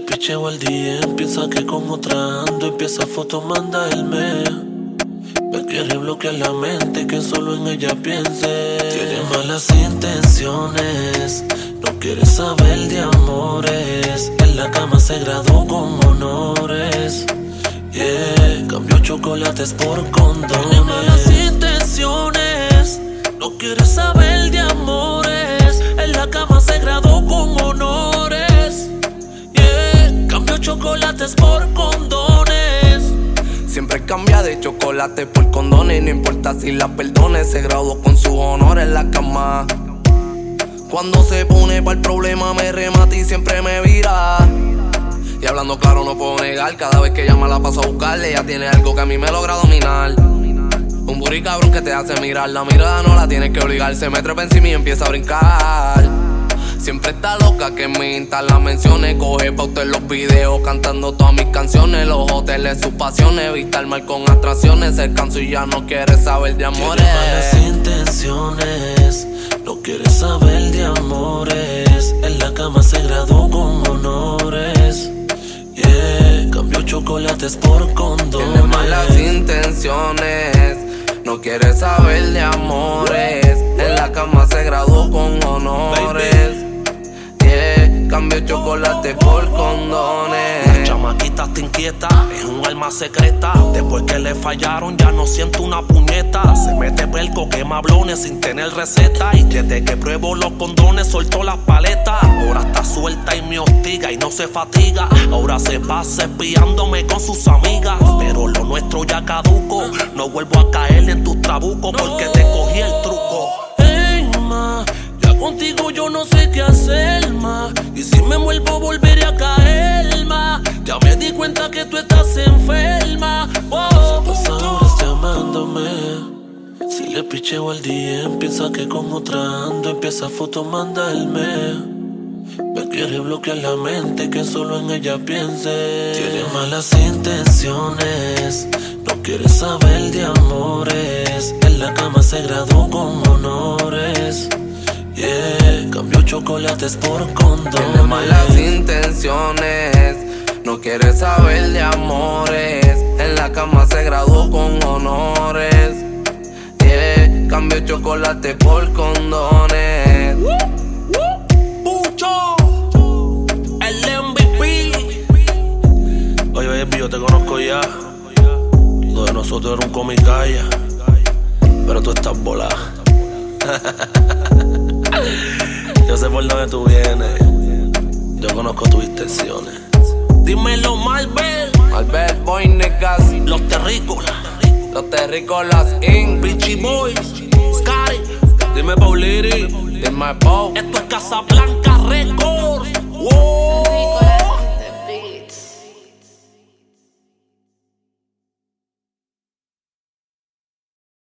picheo al día, piensa que con otra ando, empieza foto, manda el me. Me quiere bloquear la mente, que solo en ella piense. Tiene malas intenciones, no quiere saber de amores. En la cama se graduó con honores. Yeah, cambió chocolates por condones. Tiene malas intenciones, no quiere saber de amores. Cambia de chocolate por condones. No importa si la perdone, se graduó con su honor en la cama. Cuando se pone para el problema, me remata y siempre me vira. Y hablando claro, no puedo negar. Cada vez que llama, la paso a buscarle. Ella tiene algo que a mí me logra dominar. Un buri cabrón que te hace mirar. La mirada no la tienes que obligar. Se me trepa encima y empieza a brincar. Siempre está loca que me insta las menciones. Coge pa' usted los videos cantando todas mis canciones. Los hoteles, sus pasiones. Vista el mal con atracciones. Se canso y ya no quiere saber de amores. Tiene malas intenciones, no quiere saber de amores. En la cama se graduó con honores. Yeah, cambió chocolates por condones. Tiene malas intenciones, no quiere saber de amores. En la cama se graduó con honores. Cambió chocolate por condones. La chamaquita está inquieta, es un alma secreta. Después que le fallaron, ya no siento una puñeta. Se mete pelco, quema blones sin tener receta. Y desde que pruebo los condones, soltó las paletas. Ahora está suelta y me hostiga y no se fatiga. Ahora se pasa espiándome con sus amigas. Pero lo nuestro ya caduco. No vuelvo a caer en tus trabucos porque contigo yo no sé qué hacer, ma. Y si me vuelvo, volveré a caer, ma. Ya me di cuenta que tú estás enferma. Oh, pasa horas llamándome. Si le picheo al día, piensa que con otra ando, empieza foto, manda el me. Me quiere bloquear la mente, que solo en ella piense. Tiene malas intenciones, no quiere saber de amores. En la cama se graduó con chocolates por condones. Tiene malas intenciones, no quiere saber de amores. En la cama se graduó con honores. Yeah, cambió chocolate por condones. Pucho, el MVP. Oye, baby, yo te conozco ya. Lo de nosotros era un comicaya. Pero tú estás volada. yo sé por dónde tú vienes. Yo conozco tus intenciones. Dímelo, Marvel. Albert Boy niggas, Los terrícolas, los terrícolas Inc. Richie Boys, Scary. Dime, Pauliri. My boat. Esto es Casablanca Records. Wow.